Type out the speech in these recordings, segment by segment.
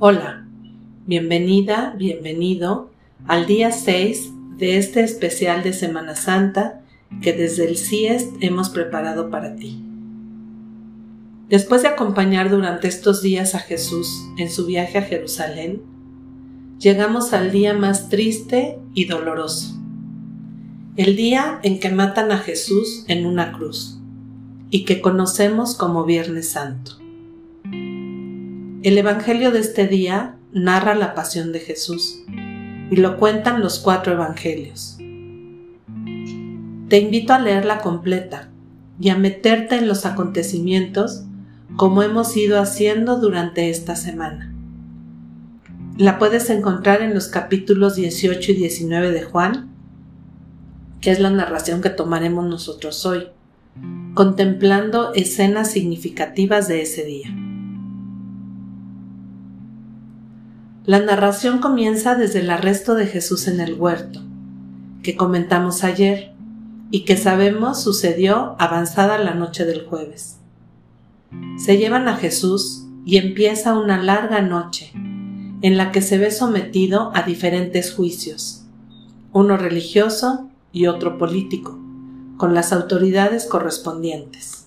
Hola, bienvenida, bienvenido al día 6 de este especial de Semana Santa que desde el CIEST hemos preparado para ti. Después de acompañar durante estos días a Jesús en su viaje a Jerusalén, llegamos al día más triste y doloroso, el día en que matan a Jesús en una cruz y que conocemos como Viernes Santo. El Evangelio de este día narra la pasión de Jesús y lo cuentan los cuatro Evangelios. Te invito a leerla completa y a meterte en los acontecimientos como hemos ido haciendo durante esta semana. La puedes encontrar en los capítulos 18 y 19 de Juan, que es la narración que tomaremos nosotros hoy, contemplando escenas significativas de ese día. La narración comienza desde el arresto de Jesús en el huerto, que comentamos ayer y que sabemos sucedió avanzada la noche del jueves. Se llevan a Jesús y empieza una larga noche en la que se ve sometido a diferentes juicios, uno religioso y otro político, con las autoridades correspondientes.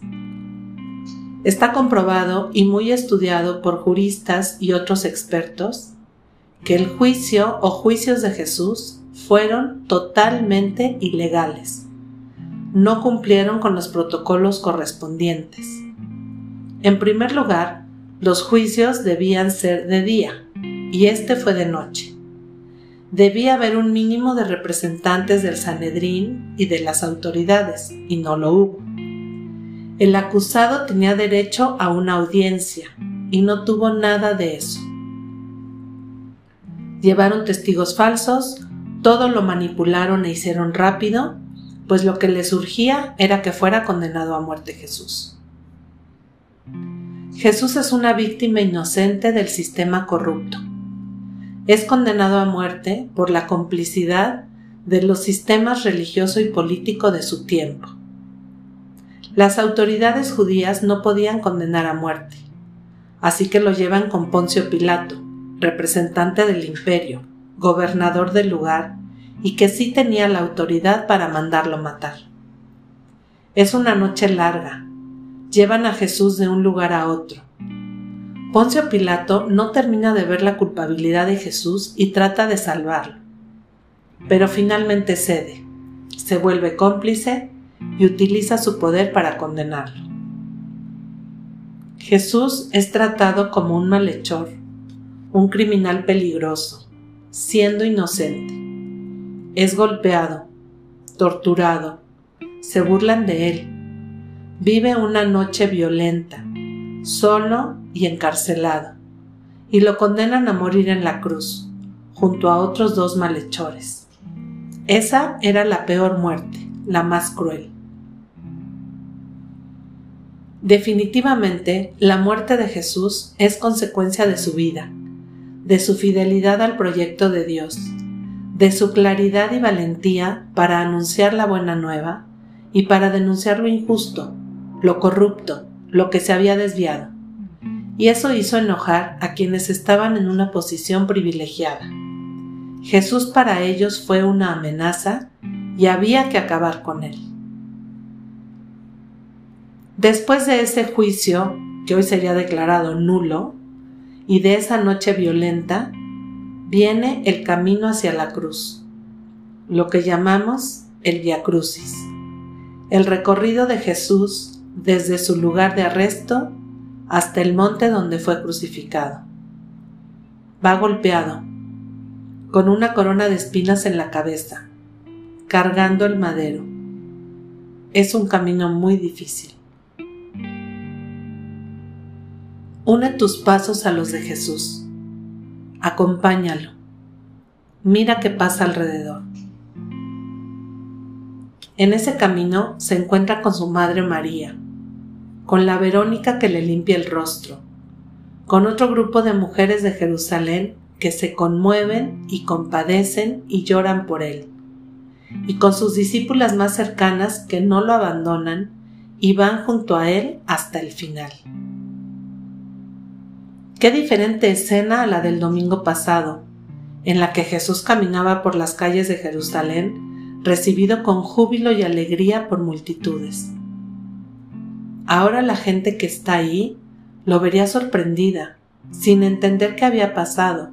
Está comprobado y muy estudiado por juristas y otros expertos que el juicio o juicios de Jesús fueron totalmente ilegales. No cumplieron con los protocolos correspondientes. En primer lugar, los juicios debían ser de día, y este fue de noche. Debía haber un mínimo de representantes del Sanedrín y de las autoridades, y no lo hubo. El acusado tenía derecho a una audiencia, y no tuvo nada de eso llevaron testigos falsos, todo lo manipularon e hicieron rápido, pues lo que les surgía era que fuera condenado a muerte Jesús. Jesús es una víctima inocente del sistema corrupto. Es condenado a muerte por la complicidad de los sistemas religioso y político de su tiempo. Las autoridades judías no podían condenar a muerte, así que lo llevan con Poncio Pilato, representante del imperio, gobernador del lugar, y que sí tenía la autoridad para mandarlo matar. Es una noche larga. Llevan a Jesús de un lugar a otro. Poncio Pilato no termina de ver la culpabilidad de Jesús y trata de salvarlo. Pero finalmente cede, se vuelve cómplice y utiliza su poder para condenarlo. Jesús es tratado como un malhechor un criminal peligroso, siendo inocente. Es golpeado, torturado, se burlan de él. Vive una noche violenta, solo y encarcelado, y lo condenan a morir en la cruz, junto a otros dos malhechores. Esa era la peor muerte, la más cruel. Definitivamente, la muerte de Jesús es consecuencia de su vida, de su fidelidad al proyecto de Dios, de su claridad y valentía para anunciar la buena nueva y para denunciar lo injusto, lo corrupto, lo que se había desviado. Y eso hizo enojar a quienes estaban en una posición privilegiada. Jesús para ellos fue una amenaza y había que acabar con él. Después de ese juicio, que hoy sería declarado nulo, y de esa noche violenta viene el camino hacia la cruz, lo que llamamos el Via Crucis, el recorrido de Jesús desde su lugar de arresto hasta el monte donde fue crucificado. Va golpeado, con una corona de espinas en la cabeza, cargando el madero. Es un camino muy difícil. Une tus pasos a los de Jesús. Acompáñalo. Mira qué pasa alrededor. En ese camino se encuentra con su madre María, con la Verónica que le limpia el rostro, con otro grupo de mujeres de Jerusalén que se conmueven y compadecen y lloran por él, y con sus discípulas más cercanas que no lo abandonan y van junto a él hasta el final. Qué diferente escena a la del domingo pasado, en la que Jesús caminaba por las calles de Jerusalén, recibido con júbilo y alegría por multitudes. Ahora la gente que está ahí lo vería sorprendida, sin entender qué había pasado,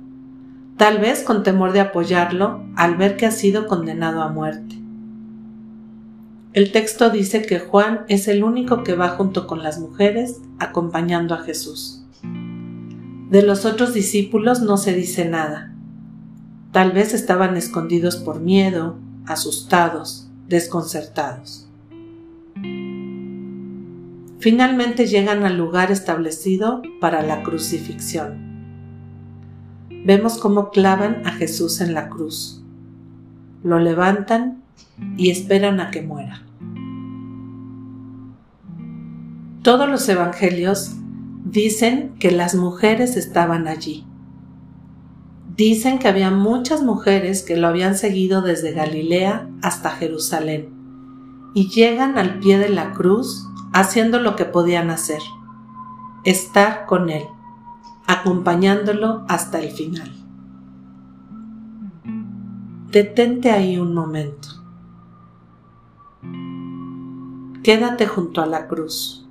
tal vez con temor de apoyarlo al ver que ha sido condenado a muerte. El texto dice que Juan es el único que va junto con las mujeres acompañando a Jesús. De los otros discípulos no se dice nada. Tal vez estaban escondidos por miedo, asustados, desconcertados. Finalmente llegan al lugar establecido para la crucifixión. Vemos cómo clavan a Jesús en la cruz. Lo levantan y esperan a que muera. Todos los evangelios dicen que las mujeres estaban allí. Dicen que había muchas mujeres que lo habían seguido desde Galilea hasta Jerusalén y llegan al pie de la cruz haciendo lo que podían hacer, estar con él, acompañándolo hasta el final. Detente ahí un momento. Quédate junto a la cruz.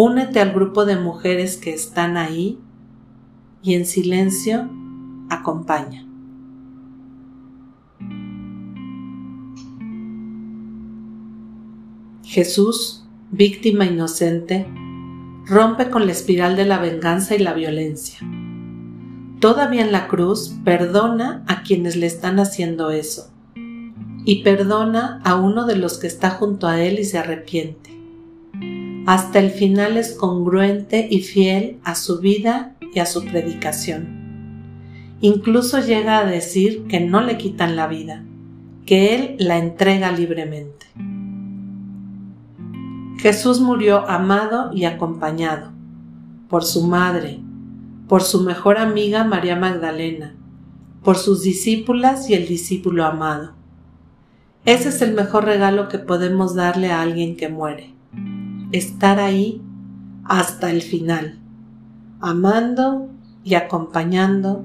Únete al grupo de mujeres que están ahí y en silencio acompaña. Jesús, víctima inocente, rompe con la espiral de la venganza y la violencia. Todavía en la cruz perdona a quienes le están haciendo eso y perdona a uno de los que está junto a él y se arrepiente. Hasta el final es congruente y fiel a su vida y a su predicación. Incluso llega a decir que no le quitan la vida, que él la entrega libremente. Jesús murió amado y acompañado por su madre, por su mejor amiga María Magdalena, por sus discípulas y el discípulo amado. Ese es el mejor regalo que podemos darle a alguien que muere. Estar ahí hasta el final, amando y acompañando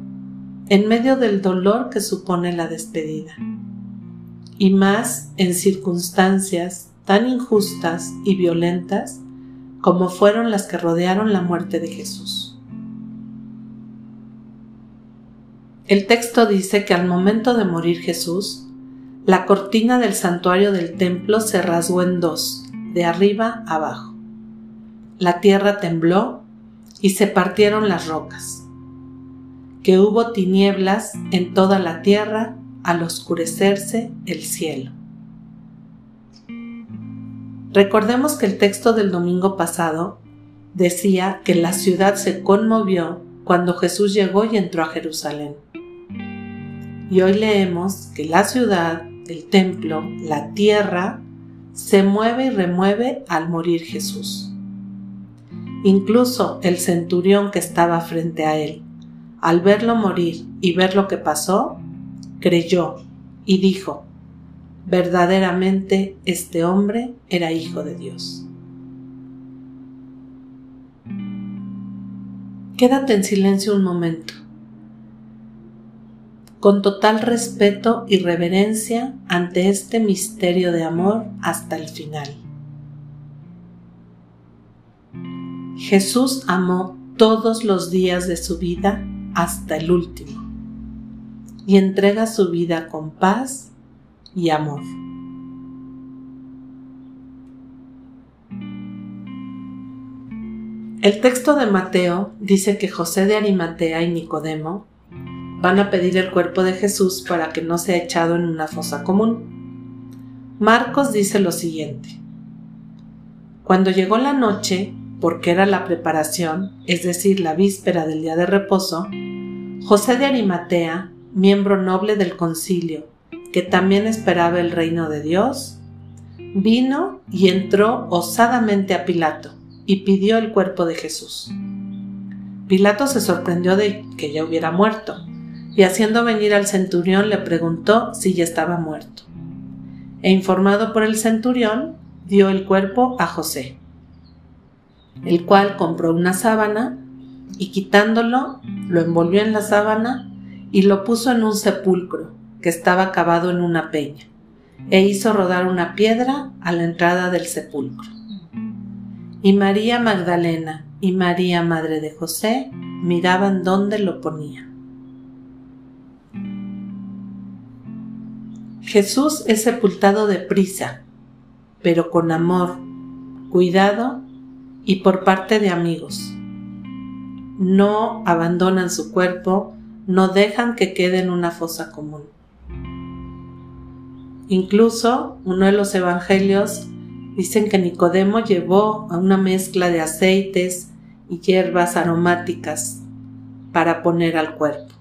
en medio del dolor que supone la despedida. Y más en circunstancias tan injustas y violentas como fueron las que rodearon la muerte de Jesús. El texto dice que al momento de morir Jesús, la cortina del santuario del templo se rasgó en dos, de arriba abajo. La tierra tembló y se partieron las rocas. Que hubo tinieblas en toda la tierra al oscurecerse el cielo. Recordemos que el texto del domingo pasado decía que la ciudad se conmovió cuando Jesús llegó y entró a Jerusalén. Y hoy leemos que la ciudad el templo, la tierra, se mueve y remueve al morir Jesús. Incluso el centurión que estaba frente a él, al verlo morir y ver lo que pasó, creyó y dijo, verdaderamente este hombre era hijo de Dios. Quédate en silencio un momento con total respeto y reverencia ante este misterio de amor hasta el final. Jesús amó todos los días de su vida hasta el último y entrega su vida con paz y amor. El texto de Mateo dice que José de Arimatea y Nicodemo van a pedir el cuerpo de Jesús para que no sea echado en una fosa común. Marcos dice lo siguiente. Cuando llegó la noche, porque era la preparación, es decir, la víspera del día de reposo, José de Arimatea, miembro noble del concilio, que también esperaba el reino de Dios, vino y entró osadamente a Pilato y pidió el cuerpo de Jesús. Pilato se sorprendió de que ya hubiera muerto y haciendo venir al centurión le preguntó si ya estaba muerto. E informado por el centurión, dio el cuerpo a José. el cual compró una sábana y quitándolo, lo envolvió en la sábana y lo puso en un sepulcro que estaba cavado en una peña, e hizo rodar una piedra a la entrada del sepulcro. Y María Magdalena y María, madre de José, miraban dónde lo ponía. Jesús es sepultado deprisa, pero con amor, cuidado y por parte de amigos. No abandonan su cuerpo, no dejan que quede en una fosa común. Incluso uno de los evangelios dicen que Nicodemo llevó a una mezcla de aceites y hierbas aromáticas para poner al cuerpo.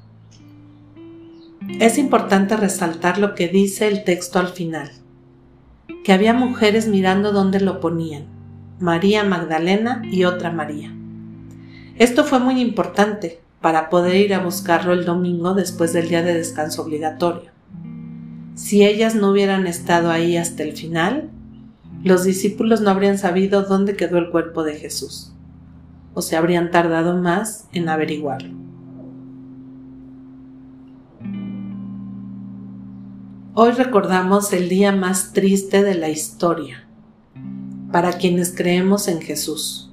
Es importante resaltar lo que dice el texto al final, que había mujeres mirando dónde lo ponían, María Magdalena y otra María. Esto fue muy importante para poder ir a buscarlo el domingo después del día de descanso obligatorio. Si ellas no hubieran estado ahí hasta el final, los discípulos no habrían sabido dónde quedó el cuerpo de Jesús, o se habrían tardado más en averiguarlo. Hoy recordamos el día más triste de la historia para quienes creemos en Jesús.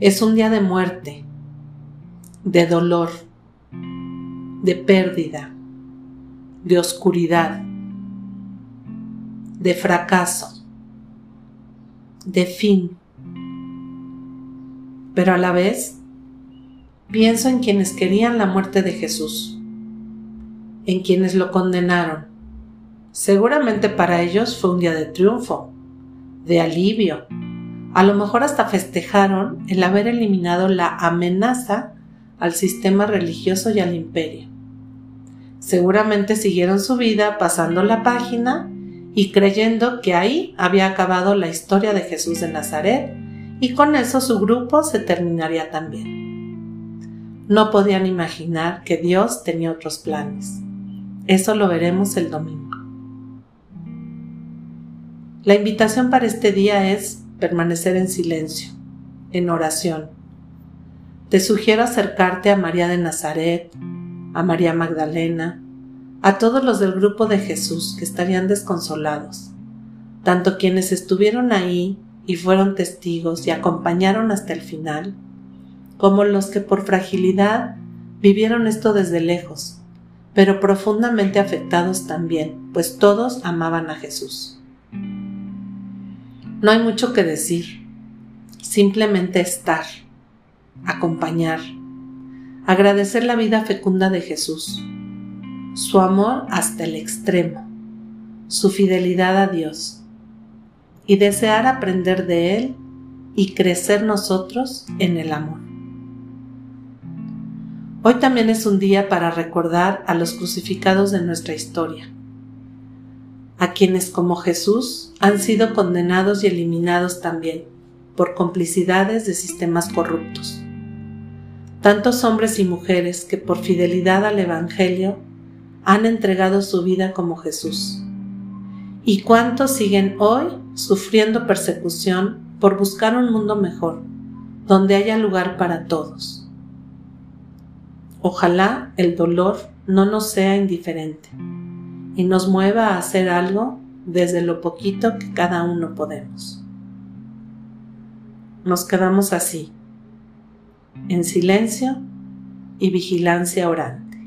Es un día de muerte, de dolor, de pérdida, de oscuridad, de fracaso, de fin. Pero a la vez, pienso en quienes querían la muerte de Jesús, en quienes lo condenaron. Seguramente para ellos fue un día de triunfo, de alivio. A lo mejor hasta festejaron el haber eliminado la amenaza al sistema religioso y al imperio. Seguramente siguieron su vida pasando la página y creyendo que ahí había acabado la historia de Jesús de Nazaret y con eso su grupo se terminaría también. No podían imaginar que Dios tenía otros planes. Eso lo veremos el domingo. La invitación para este día es permanecer en silencio, en oración. Te sugiero acercarte a María de Nazaret, a María Magdalena, a todos los del grupo de Jesús que estarían desconsolados, tanto quienes estuvieron ahí y fueron testigos y acompañaron hasta el final, como los que por fragilidad vivieron esto desde lejos, pero profundamente afectados también, pues todos amaban a Jesús. No hay mucho que decir, simplemente estar, acompañar, agradecer la vida fecunda de Jesús, su amor hasta el extremo, su fidelidad a Dios, y desear aprender de Él y crecer nosotros en el amor. Hoy también es un día para recordar a los crucificados de nuestra historia, a quienes como Jesús han sido condenados y eliminados también por complicidades de sistemas corruptos tantos hombres y mujeres que por fidelidad al Evangelio han entregado su vida como Jesús. ¿Y cuántos siguen hoy sufriendo persecución por buscar un mundo mejor, donde haya lugar para todos? Ojalá el dolor no nos sea indiferente y nos mueva a hacer algo desde lo poquito que cada uno podemos. Nos quedamos así en silencio y vigilancia orante.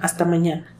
Hasta mañana.